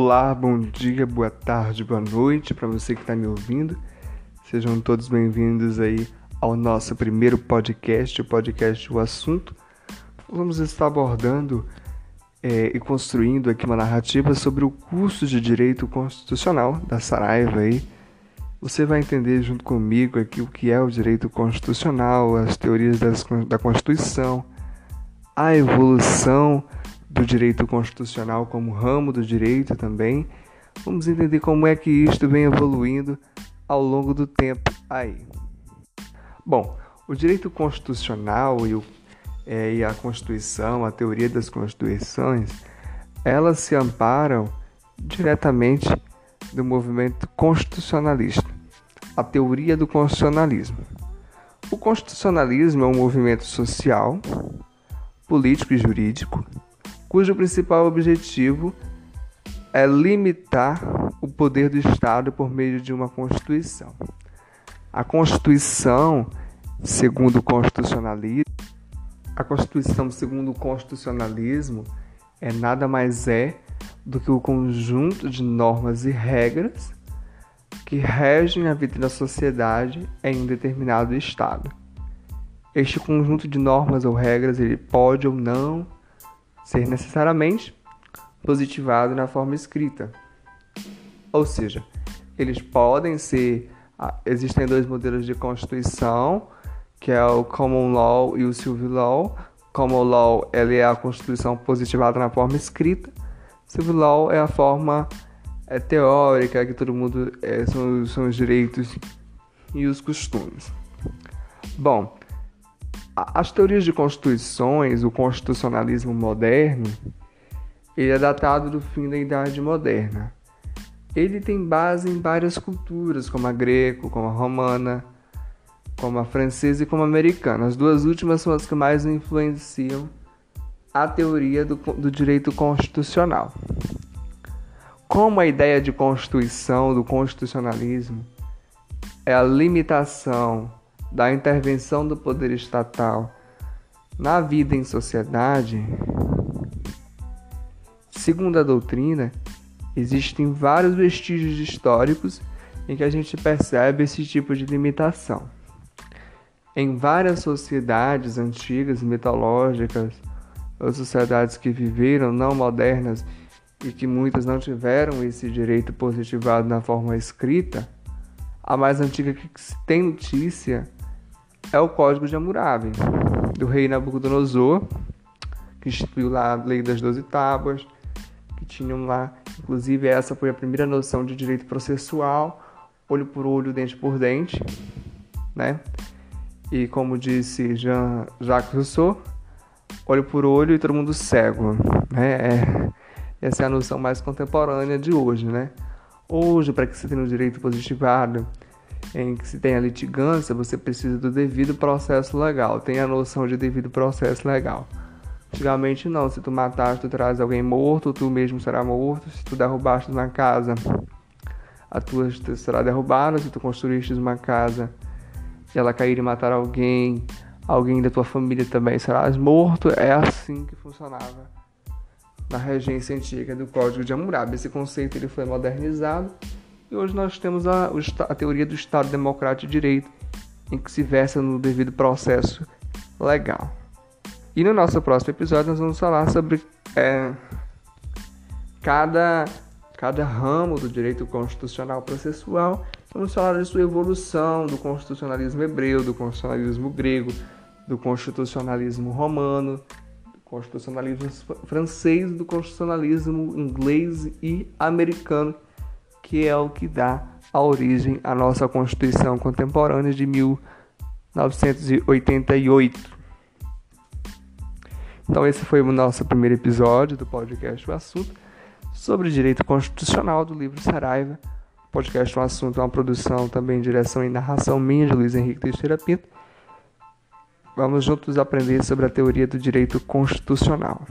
Olá, bom dia, boa tarde, boa noite para você que está me ouvindo. Sejam todos bem-vindos aí ao nosso primeiro podcast, o podcast O Assunto. Vamos estar abordando é, e construindo aqui uma narrativa sobre o curso de Direito Constitucional da Saraiva aí. Você vai entender junto comigo aqui o que é o direito constitucional, as teorias das, da Constituição, a evolução do direito constitucional como ramo do direito também. Vamos entender como é que isto vem evoluindo ao longo do tempo aí. Bom, o direito constitucional e, o, é, e a Constituição, a teoria das constituições, elas se amparam diretamente do movimento constitucionalista, a teoria do constitucionalismo. O constitucionalismo é um movimento social, político e jurídico cujo principal objetivo é limitar o poder do Estado por meio de uma Constituição. A Constituição, segundo o constitucionalismo, a Constituição, segundo o constitucionalismo, é nada mais é do que o conjunto de normas e regras que regem a vida da sociedade em um determinado estado. Este conjunto de normas ou regras ele pode ou não ser necessariamente positivado na forma escrita. Ou seja, eles podem ser. Ah, existem dois modelos de constituição, que é o Common Law e o Civil Law. Common Law ele é a constituição positivada na forma escrita. Civil Law é a forma é, teórica, que todo mundo é, são, são os direitos e os costumes. Bom, as teorias de constituições, o constitucionalismo moderno, ele é datado do fim da Idade Moderna. Ele tem base em várias culturas, como a greco, como a romana, como a francesa e como a americana. As duas últimas são as que mais influenciam a teoria do, do direito constitucional. Como a ideia de constituição, do constitucionalismo, é a limitação da intervenção do poder estatal na vida em sociedade, segundo a doutrina, existem vários vestígios históricos em que a gente percebe esse tipo de limitação. Em várias sociedades antigas, mitológicas, ou sociedades que viveram, não modernas, e que muitas não tiveram esse direito positivado na forma escrita, a mais antiga que se tem notícia é o Código de Hammurabi, do rei Nabucodonosor, que instituiu lá a Lei das Doze Tábuas, que tinham lá, inclusive essa foi a primeira noção de direito processual, olho por olho, dente por dente, né? E como disse Jean Jacques Rousseau, olho por olho e todo mundo cego, né? É, essa é a noção mais contemporânea de hoje, né? Hoje, para que você tenha um direito positivado, em que se tem a litigância, você precisa do devido processo legal. Tem a noção de devido processo legal. Antigamente não, se tu mataste, tu traz alguém morto, tu mesmo será morto. Se tu derrubaste uma casa, a tua será derrubada. Se tu construíste uma casa e ela cair e matar alguém, alguém da tua família também será morto. É assim que funcionava na regência antiga do Código de Hammurabi. Esse conceito ele foi modernizado e hoje nós temos a, a teoria do Estado Democrático de Direito, em que se versa no devido processo legal. E no nosso próximo episódio nós vamos falar sobre é, cada, cada ramo do direito constitucional processual. Vamos falar de sua evolução, do constitucionalismo hebreu, do constitucionalismo grego, do constitucionalismo romano, do constitucionalismo francês, do constitucionalismo inglês e americano que é o que dá a origem à nossa Constituição contemporânea de 1988. Então esse foi o nosso primeiro episódio do podcast O Assunto sobre direito constitucional do livro Saraiva. O podcast O Assunto é uma produção também direção e narração minha de Luiz Henrique Teixeira Pinto. Vamos juntos aprender sobre a teoria do direito constitucional.